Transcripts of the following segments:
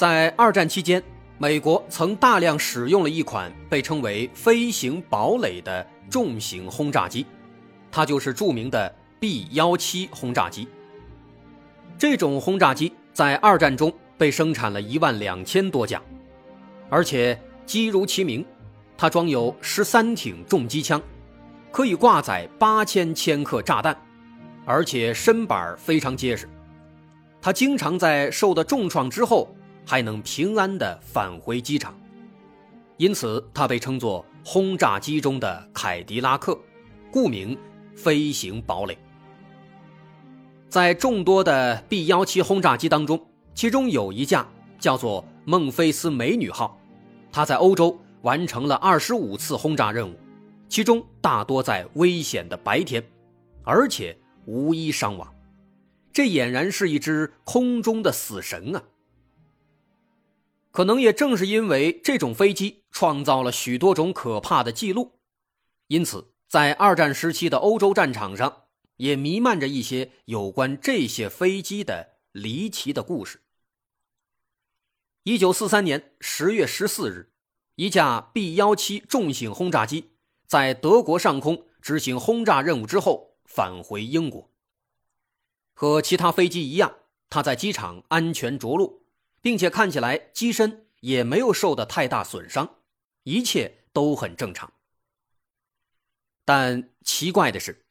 在二战期间，美国曾大量使用了一款被称为“飞行堡垒”的重型轰炸机，它就是著名的 B-17 轰炸机。这种轰炸机在二战中被生产了一万两千多架，而且机如其名，它装有十三挺重机枪，可以挂载八千千克炸弹，而且身板非常结实。它经常在受的重创之后。还能平安地返回机场，因此它被称作轰炸机中的凯迪拉克，故名“飞行堡垒”。在众多的 B-17 轰炸机当中，其中有一架叫做“孟菲斯美女号”，它在欧洲完成了二十五次轰炸任务，其中大多在危险的白天，而且无一伤亡。这俨然是一只空中的死神啊！可能也正是因为这种飞机创造了许多种可怕的记录，因此在二战时期的欧洲战场上也弥漫着一些有关这些飞机的离奇的故事。一九四三年十月十四日，一架 B 幺七重型轰炸机在德国上空执行轰炸任务之后返回英国。和其他飞机一样，它在机场安全着陆。并且看起来机身也没有受到太大损伤，一切都很正常。但奇怪的是，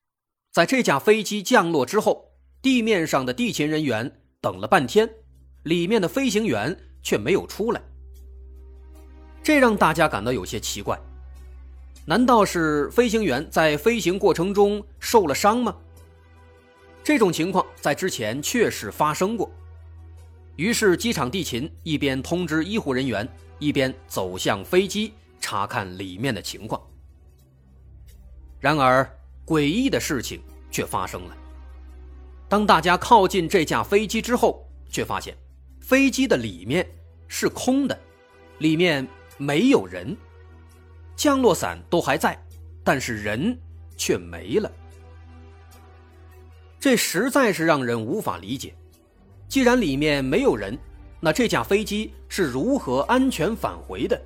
在这架飞机降落之后，地面上的地勤人员等了半天，里面的飞行员却没有出来，这让大家感到有些奇怪。难道是飞行员在飞行过程中受了伤吗？这种情况在之前确实发生过。于是，机场地勤一边通知医护人员，一边走向飞机查看里面的情况。然而，诡异的事情却发生了。当大家靠近这架飞机之后，却发现飞机的里面是空的，里面没有人，降落伞都还在，但是人却没了。这实在是让人无法理解。既然里面没有人，那这架飞机是如何安全返回的？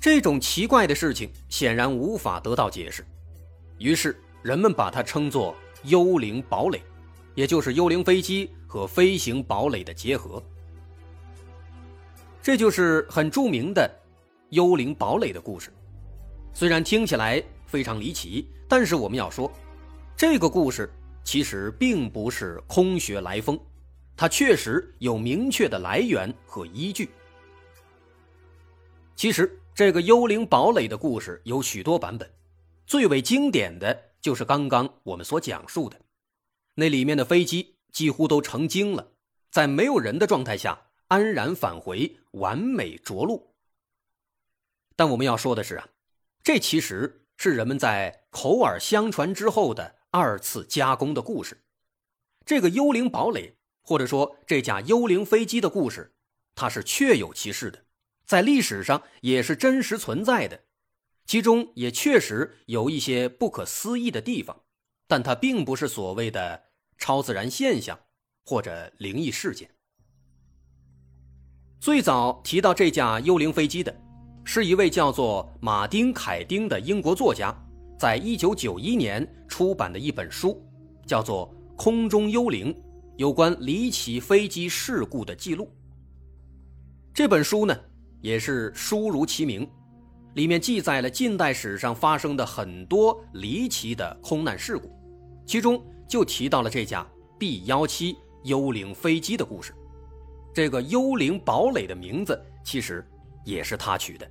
这种奇怪的事情显然无法得到解释，于是人们把它称作“幽灵堡垒”，也就是幽灵飞机和飞行堡垒的结合。这就是很著名的“幽灵堡垒”的故事。虽然听起来非常离奇，但是我们要说，这个故事其实并不是空穴来风。它确实有明确的来源和依据。其实，这个幽灵堡垒的故事有许多版本，最为经典的就是刚刚我们所讲述的，那里面的飞机几乎都成精了，在没有人的状态下安然返回，完美着陆。但我们要说的是啊，这其实是人们在口耳相传之后的二次加工的故事。这个幽灵堡垒。或者说，这架幽灵飞机的故事，它是确有其事的，在历史上也是真实存在的，其中也确实有一些不可思议的地方，但它并不是所谓的超自然现象或者灵异事件。最早提到这架幽灵飞机的，是一位叫做马丁·凯丁的英国作家，在一九九一年出版的一本书，叫做《空中幽灵》。有关离奇飞机事故的记录。这本书呢，也是书如其名，里面记载了近代史上发生的很多离奇的空难事故，其中就提到了这架 B-17 幽灵飞机的故事。这个“幽灵堡垒”的名字其实也是他取的。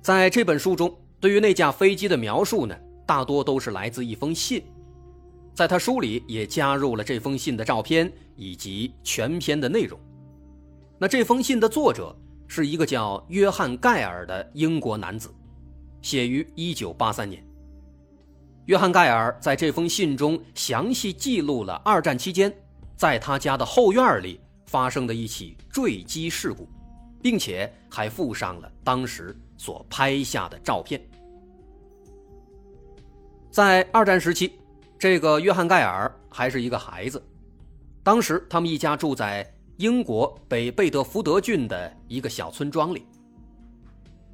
在这本书中，对于那架飞机的描述呢，大多都是来自一封信。在他书里也加入了这封信的照片以及全篇的内容。那这封信的作者是一个叫约翰·盖尔的英国男子，写于1983年。约翰·盖尔在这封信中详细记录了二战期间在他家的后院里发生的一起坠机事故，并且还附上了当时所拍下的照片。在二战时期，这个约翰·盖尔还是一个孩子，当时他们一家住在英国北贝德福德郡的一个小村庄里。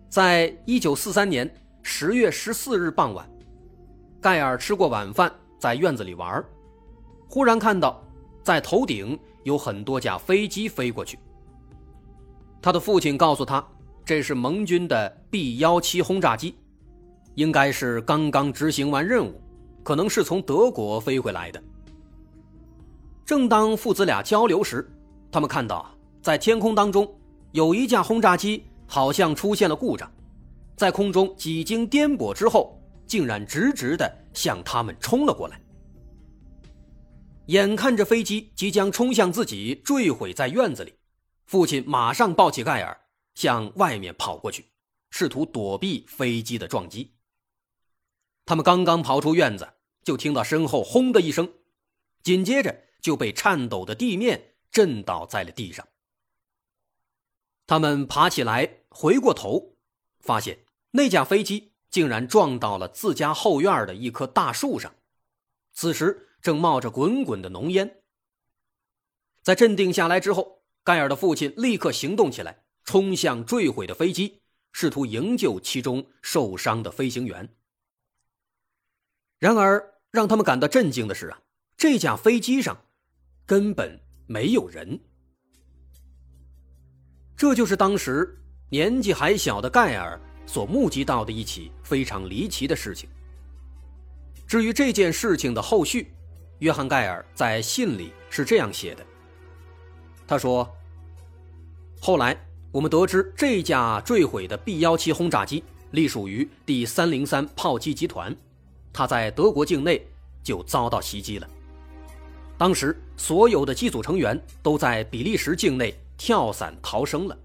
在一九四三年十月十四日傍晚。盖尔吃过晚饭，在院子里玩，忽然看到在头顶有很多架飞机飞过去。他的父亲告诉他，这是盟军的 B 幺七轰炸机，应该是刚刚执行完任务，可能是从德国飞回来的。正当父子俩交流时，他们看到在天空当中有一架轰炸机好像出现了故障，在空中几经颠簸之后。竟然直直的向他们冲了过来。眼看着飞机即将冲向自己，坠毁在院子里，父亲马上抱起盖尔向外面跑过去，试图躲避飞机的撞击。他们刚刚跑出院子，就听到身后轰的一声，紧接着就被颤抖的地面震倒在了地上。他们爬起来，回过头，发现那架飞机。竟然撞到了自家后院的一棵大树上，此时正冒着滚滚的浓烟。在镇定下来之后，盖尔的父亲立刻行动起来，冲向坠毁的飞机，试图营救其中受伤的飞行员。然而，让他们感到震惊的是啊，这架飞机上根本没有人。这就是当时年纪还小的盖尔。所目击到的一起非常离奇的事情。至于这件事情的后续，约翰·盖尔在信里是这样写的：“他说，后来我们得知这架坠毁的 B-17 轰炸机隶属于第303炮击集团，他在德国境内就遭到袭击了。当时所有的机组成员都在比利时境内跳伞逃生了。”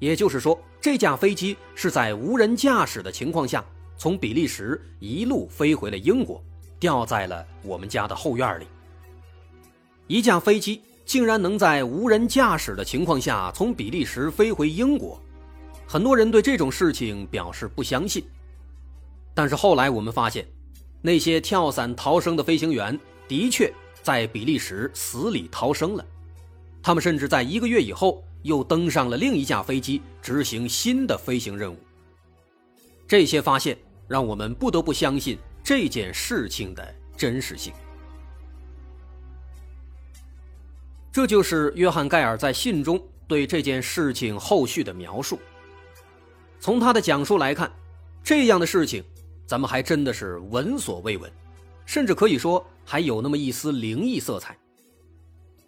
也就是说，这架飞机是在无人驾驶的情况下，从比利时一路飞回了英国，掉在了我们家的后院里。一架飞机竟然能在无人驾驶的情况下从比利时飞回英国，很多人对这种事情表示不相信。但是后来我们发现，那些跳伞逃生的飞行员的确在比利时死里逃生了，他们甚至在一个月以后。又登上了另一架飞机，执行新的飞行任务。这些发现让我们不得不相信这件事情的真实性。这就是约翰·盖尔在信中对这件事情后续的描述。从他的讲述来看，这样的事情咱们还真的是闻所未闻，甚至可以说还有那么一丝灵异色彩。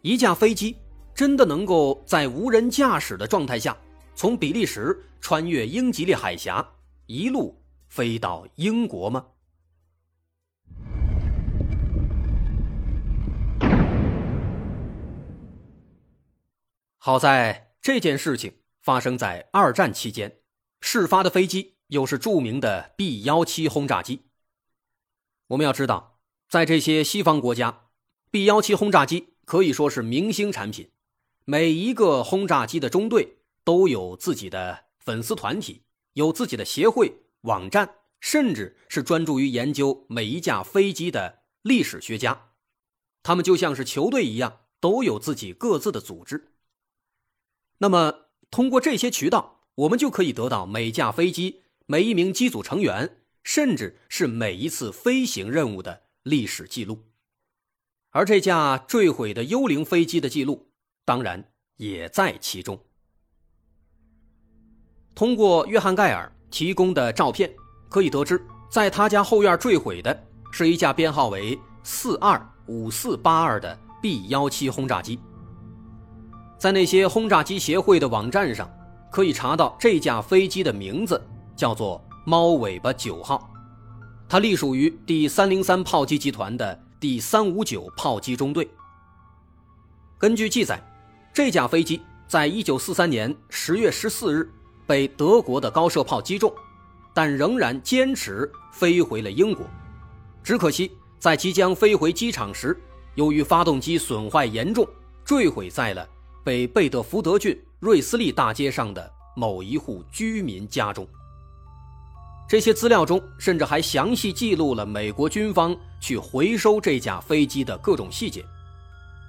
一架飞机。真的能够在无人驾驶的状态下，从比利时穿越英吉利海峡，一路飞到英国吗？好在这件事情发生在二战期间，事发的飞机又是著名的 B 幺七轰炸机。我们要知道，在这些西方国家，B 幺七轰炸机可以说是明星产品。每一个轰炸机的中队都有自己的粉丝团体，有自己的协会、网站，甚至是专注于研究每一架飞机的历史学家。他们就像是球队一样，都有自己各自的组织。那么，通过这些渠道，我们就可以得到每架飞机、每一名机组成员，甚至是每一次飞行任务的历史记录。而这架坠毁的幽灵飞机的记录。当然也在其中。通过约翰·盖尔提供的照片，可以得知，在他家后院坠毁的是一架编号为四二五四八二的 B 幺七轰炸机。在那些轰炸机协会的网站上，可以查到这架飞机的名字叫做“猫尾巴九号”，它隶属于第三零三炮击集团的第三五九炮击中队。根据记载。这架飞机在一九四三年十月十四日被德国的高射炮击中，但仍然坚持飞回了英国。只可惜，在即将飞回机场时，由于发动机损坏严重，坠毁在了北贝德福德郡瑞斯利大街上的某一户居民家中。这些资料中甚至还详细记录了美国军方去回收这架飞机的各种细节，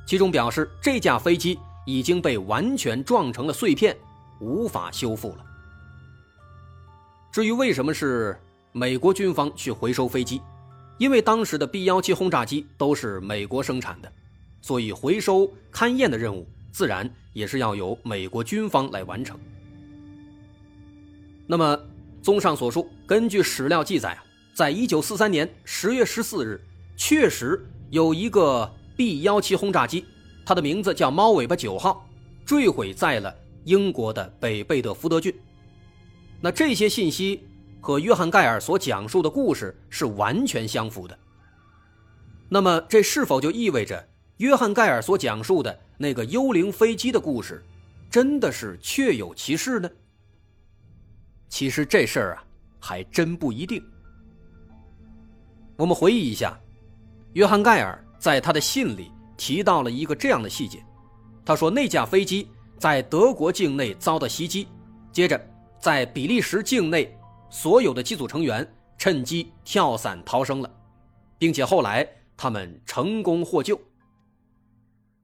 其中表示这架飞机已经被完全撞成了碎片，无法修复了。至于为什么是美国军方去回收飞机？因为当时的 B 幺七轰炸机都是美国生产的，所以回收勘验的任务自然也是要由美国军方来完成。那么，综上所述，根据史料记载啊，在一九四三年十月十四日，确实有一个 B 幺七轰炸机，它的名字叫“猫尾巴九号”，坠毁在了英国的北贝德福德郡。那这些信息。和约翰·盖尔所讲述的故事是完全相符的。那么，这是否就意味着约翰·盖尔所讲述的那个幽灵飞机的故事，真的是确有其事呢？其实这事儿啊，还真不一定。我们回忆一下，约翰·盖尔在他的信里提到了一个这样的细节：他说，那架飞机在德国境内遭到袭击，接着在比利时境内。所有的机组成员趁机跳伞逃生了，并且后来他们成功获救。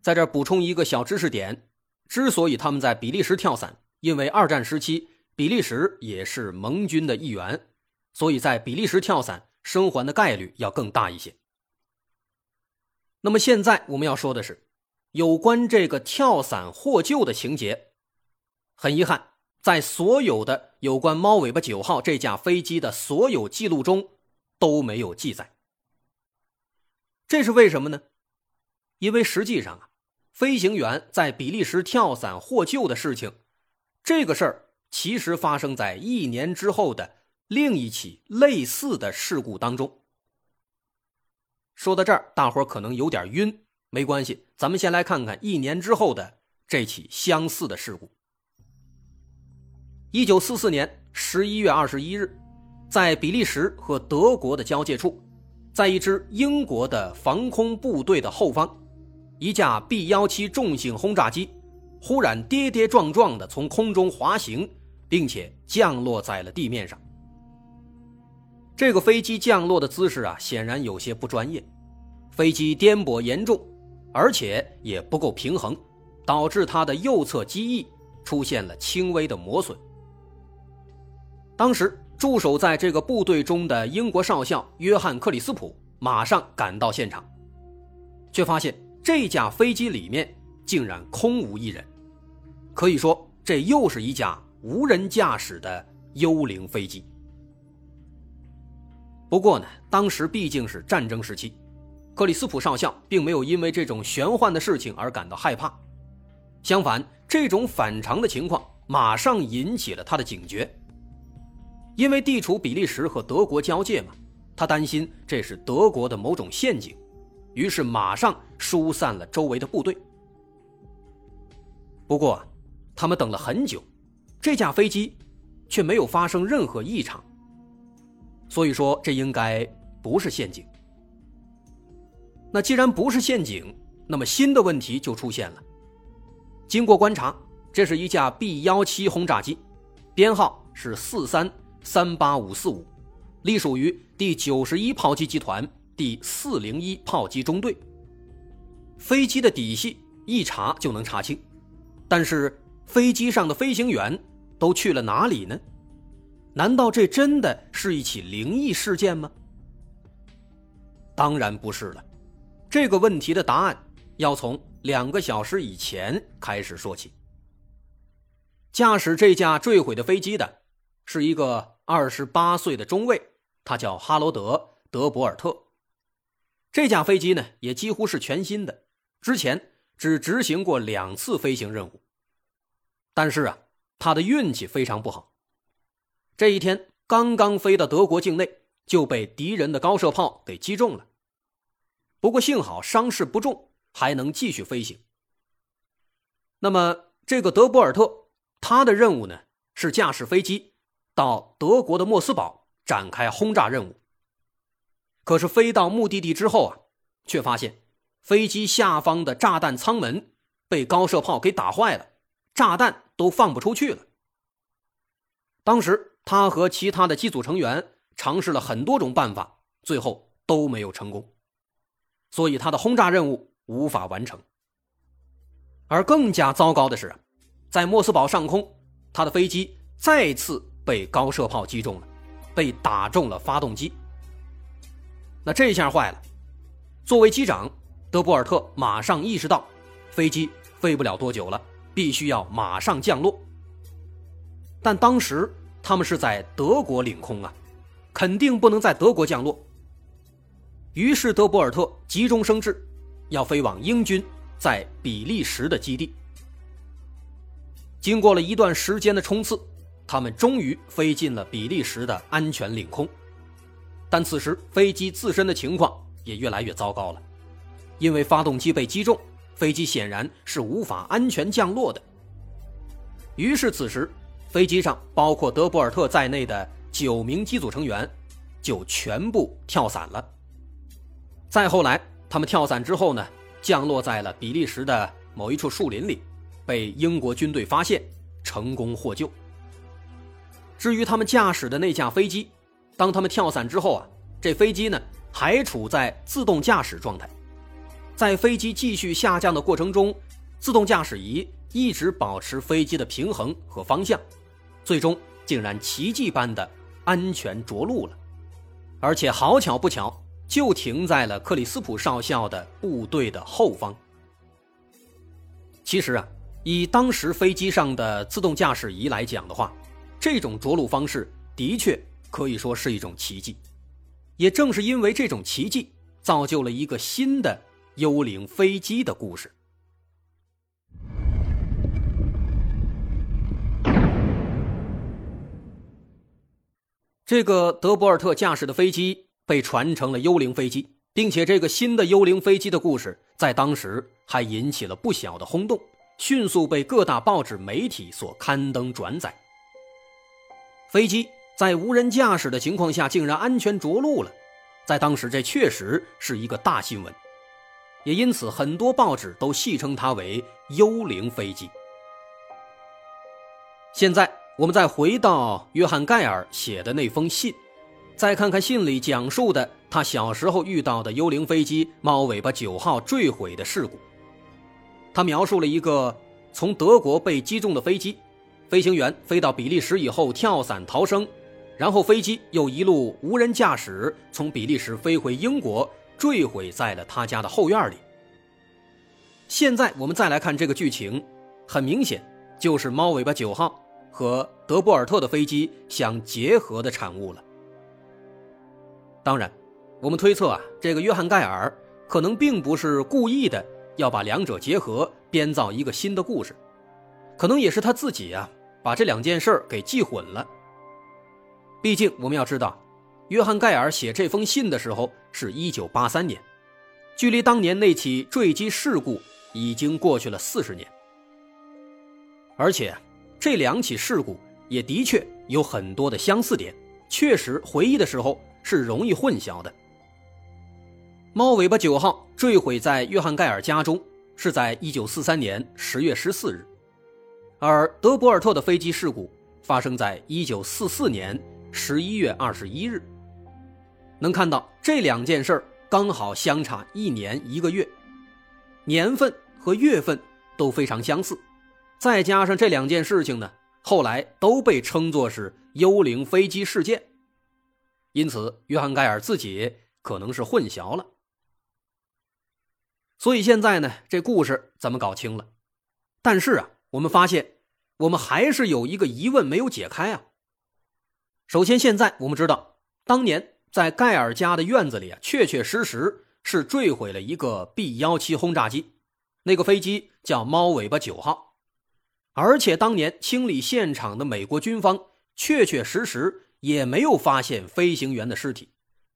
在这补充一个小知识点：之所以他们在比利时跳伞，因为二战时期比利时也是盟军的一员，所以在比利时跳伞生还的概率要更大一些。那么现在我们要说的是，有关这个跳伞获救的情节，很遗憾。在所有的有关“猫尾巴九号”这架飞机的所有记录中都没有记载，这是为什么呢？因为实际上啊，飞行员在比利时跳伞获救的事情，这个事儿其实发生在一年之后的另一起类似的事故当中。说到这儿，大伙可能有点晕，没关系，咱们先来看看一年之后的这起相似的事故。一九四四年十一月二十一日，在比利时和德国的交界处，在一支英国的防空部队的后方，一架 B 幺七重型轰炸机忽然跌跌撞撞的从空中滑行，并且降落在了地面上。这个飞机降落的姿势啊，显然有些不专业，飞机颠簸严重，而且也不够平衡，导致它的右侧机翼出现了轻微的磨损。当时驻守在这个部队中的英国少校约翰·克里斯普马上赶到现场，却发现这架飞机里面竟然空无一人，可以说这又是一架无人驾驶的幽灵飞机。不过呢，当时毕竟是战争时期，克里斯普少校并没有因为这种玄幻的事情而感到害怕，相反，这种反常的情况马上引起了他的警觉。因为地处比利时和德国交界嘛，他担心这是德国的某种陷阱，于是马上疏散了周围的部队。不过，他们等了很久，这架飞机却没有发生任何异常。所以说，这应该不是陷阱。那既然不是陷阱，那么新的问题就出现了。经过观察，这是一架 B 幺七轰炸机，编号是四三。三八五四五，隶属于第九十一炮击集团第四零一炮击中队。飞机的底细一查就能查清，但是飞机上的飞行员都去了哪里呢？难道这真的是一起灵异事件吗？当然不是了，这个问题的答案要从两个小时以前开始说起。驾驶这架坠毁的飞机的是一个。二十八岁的中尉，他叫哈罗德·德博尔特。这架飞机呢，也几乎是全新的，之前只执行过两次飞行任务。但是啊，他的运气非常不好。这一天刚刚飞到德国境内，就被敌人的高射炮给击中了。不过幸好伤势不重，还能继续飞行。那么这个德波尔特他的任务呢是驾驶飞机到德国的莫斯堡展开轰炸任务。可是飞到目的地之后啊，却发现飞机下方的炸弹舱门被高射炮给打坏了，炸弹都放不出去了。当时他和其他的机组成员尝试了很多种办法，最后都没有成功，所以他的轰炸任务无法完成。而更加糟糕的是，在莫斯堡上空，他的飞机再次被高射炮击中了，被打中了发动机。那这下坏了，作为机长，德波尔特马上意识到，飞机飞不了多久了，必须要马上降落。但当时他们是在德国领空啊，肯定不能在德国降落。于是德博尔特急中生智，要飞往英军在比利时的基地。经过了一段时间的冲刺，他们终于飞进了比利时的安全领空。但此时飞机自身的情况也越来越糟糕了，因为发动机被击中，飞机显然是无法安全降落的。于是此时，飞机上包括德波尔特在内的九名机组成员就全部跳伞了。再后来，他们跳伞之后呢，降落在了比利时的某一处树林里，被英国军队发现，成功获救。至于他们驾驶的那架飞机。当他们跳伞之后啊，这飞机呢还处在自动驾驶状态，在飞机继续下降的过程中，自动驾驶仪一直保持飞机的平衡和方向，最终竟然奇迹般的安全着陆了，而且好巧不巧，就停在了克里斯普少校的部队的后方。其实啊，以当时飞机上的自动驾驶仪来讲的话，这种着陆方式的确。可以说是一种奇迹，也正是因为这种奇迹，造就了一个新的幽灵飞机的故事。这个德博尔特驾驶的飞机被传成了幽灵飞机，并且这个新的幽灵飞机的故事在当时还引起了不小的轰动，迅速被各大报纸媒体所刊登转载。飞机。在无人驾驶的情况下，竟然安全着陆了，在当时这确实是一个大新闻，也因此很多报纸都戏称它为“幽灵飞机”。现在我们再回到约翰·盖尔写的那封信，再看看信里讲述的他小时候遇到的幽灵飞机“猫尾巴九号”坠毁的事故。他描述了一个从德国被击中的飞机，飞行员飞到比利时以后跳伞逃生。然后飞机又一路无人驾驶从比利时飞回英国，坠毁在了他家的后院里。现在我们再来看这个剧情，很明显就是猫尾巴九号和德波尔特的飞机相结合的产物了。当然，我们推测啊，这个约翰盖尔可能并不是故意的要把两者结合，编造一个新的故事，可能也是他自己啊把这两件事给记混了。毕竟，我们要知道，约翰·盖尔写这封信的时候是一九八三年，距离当年那起坠机事故已经过去了四十年。而且，这两起事故也的确有很多的相似点，确实回忆的时候是容易混淆的。猫尾巴九号坠毁在约翰·盖尔家中，是在一九四三年十月十四日，而德博尔特的飞机事故发生在一九四四年。十一月二十一日，能看到这两件事刚好相差一年一个月，年份和月份都非常相似，再加上这两件事情呢，后来都被称作是幽灵飞机事件，因此约翰盖尔自己可能是混淆了。所以现在呢，这故事咱们搞清了，但是啊，我们发现我们还是有一个疑问没有解开啊。首先，现在我们知道，当年在盖尔家的院子里啊，确确实实是坠毁了一个 B 幺七轰炸机，那个飞机叫猫尾巴九号，而且当年清理现场的美国军方确确实实也没有发现飞行员的尸体，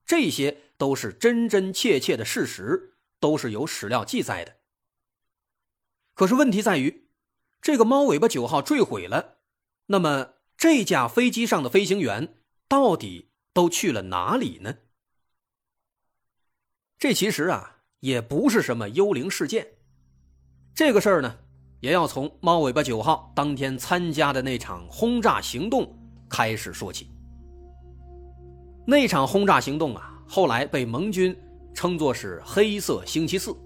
这些都是真真切切的事实，都是有史料记载的。可是问题在于，这个猫尾巴九号坠毁了，那么这架飞机上的飞行员到底都去了哪里呢？这其实啊，也不是什么幽灵事件。这个事儿呢，也要从猫尾巴九号当天参加的那场轰炸行动开始说起。那场轰炸行动啊，后来被盟军称作是“黑色星期四”。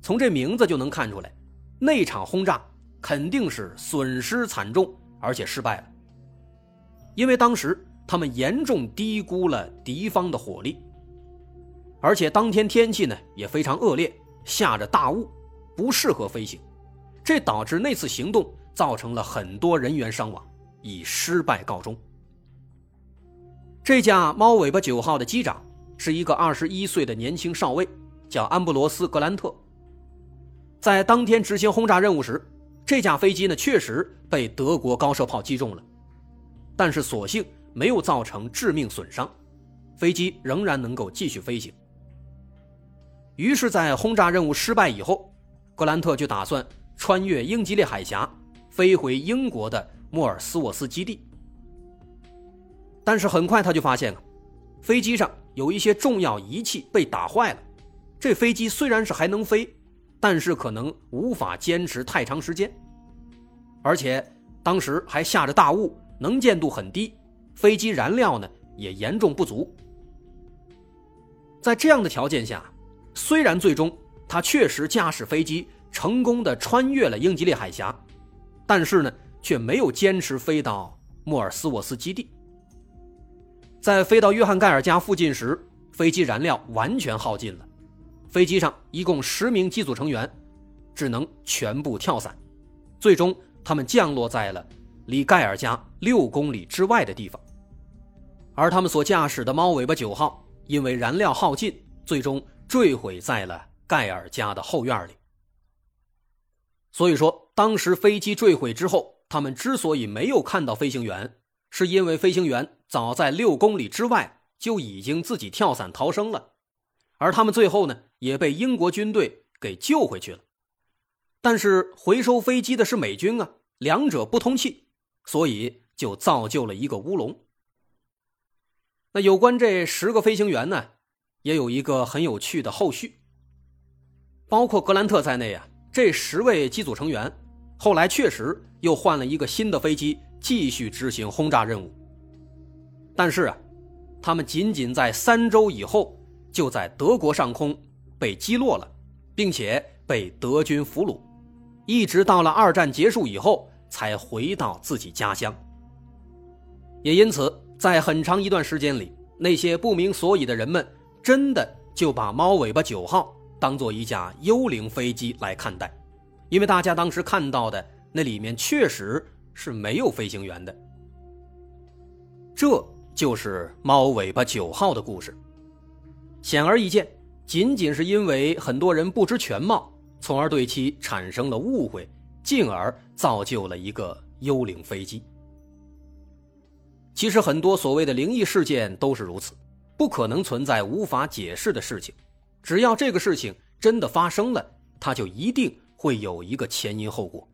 从这名字就能看出来，那场轰炸肯定是损失惨重，而且失败了。因为当时他们严重低估了敌方的火力。而且当天天气呢也非常恶劣，下着大雾，不适合飞行，这导致那次行动造成了很多人员伤亡，以失败告终。这架猫尾巴九号的机长是一个二十一岁的年轻少尉，叫安布罗斯·格兰特。在当天执行轰炸任务时，这架飞机呢确实被德国高射炮击中了，但是所幸没有造成致命损伤，飞机仍然能够继续飞行。于是，在轰炸任务失败以后，格兰特就打算穿越英吉利海峡，飞回英国的莫尔斯沃斯基地。但是很快他就发现了，飞机上有一些重要仪器被打坏了。这飞机虽然是还能飞，但是可能无法坚持太长时间。而且当时还下着大雾，能见度很低，飞机燃料呢也严重不足。在这样的条件下，虽然最终他确实驾驶飞机成功的穿越了英吉利海峡，但是呢，却没有坚持飞到莫尔斯沃斯基地。在飞到约翰盖尔家附近时，飞机燃料完全耗尽了，飞机上一共十名机组成员，只能全部跳伞，最终他们降落在了离盖尔家六公里之外的地方。而他们所驾驶的猫尾巴九号，因为燃料耗尽，最终。坠毁在了盖尔家的后院里。所以说，当时飞机坠毁之后，他们之所以没有看到飞行员，是因为飞行员早在六公里之外就已经自己跳伞逃生了，而他们最后呢也被英国军队给救回去了。但是回收飞机的是美军啊，两者不通气，所以就造就了一个乌龙。那有关这十个飞行员呢？也有一个很有趣的后续，包括格兰特在内啊，这十位机组成员后来确实又换了一个新的飞机继续执行轰炸任务。但是啊，他们仅仅在三周以后就在德国上空被击落了，并且被德军俘虏，一直到了二战结束以后才回到自己家乡。也因此，在很长一段时间里，那些不明所以的人们。真的就把猫尾巴九号当做一架幽灵飞机来看待，因为大家当时看到的那里面确实是没有飞行员的。这就是猫尾巴九号的故事。显而易见，仅仅是因为很多人不知全貌，从而对其产生了误会，进而造就了一个幽灵飞机。其实很多所谓的灵异事件都是如此。不可能存在无法解释的事情，只要这个事情真的发生了，它就一定会有一个前因后果。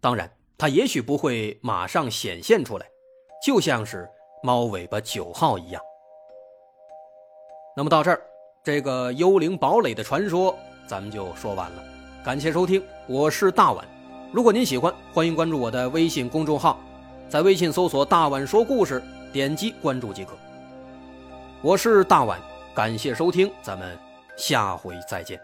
当然，它也许不会马上显现出来，就像是猫尾巴九号一样。那么到这儿，这个幽灵堡垒的传说咱们就说完了。感谢收听，我是大碗。如果您喜欢，欢迎关注我的微信公众号，在微信搜索“大碗说故事”，点击关注即可。我是大碗，感谢收听，咱们下回再见。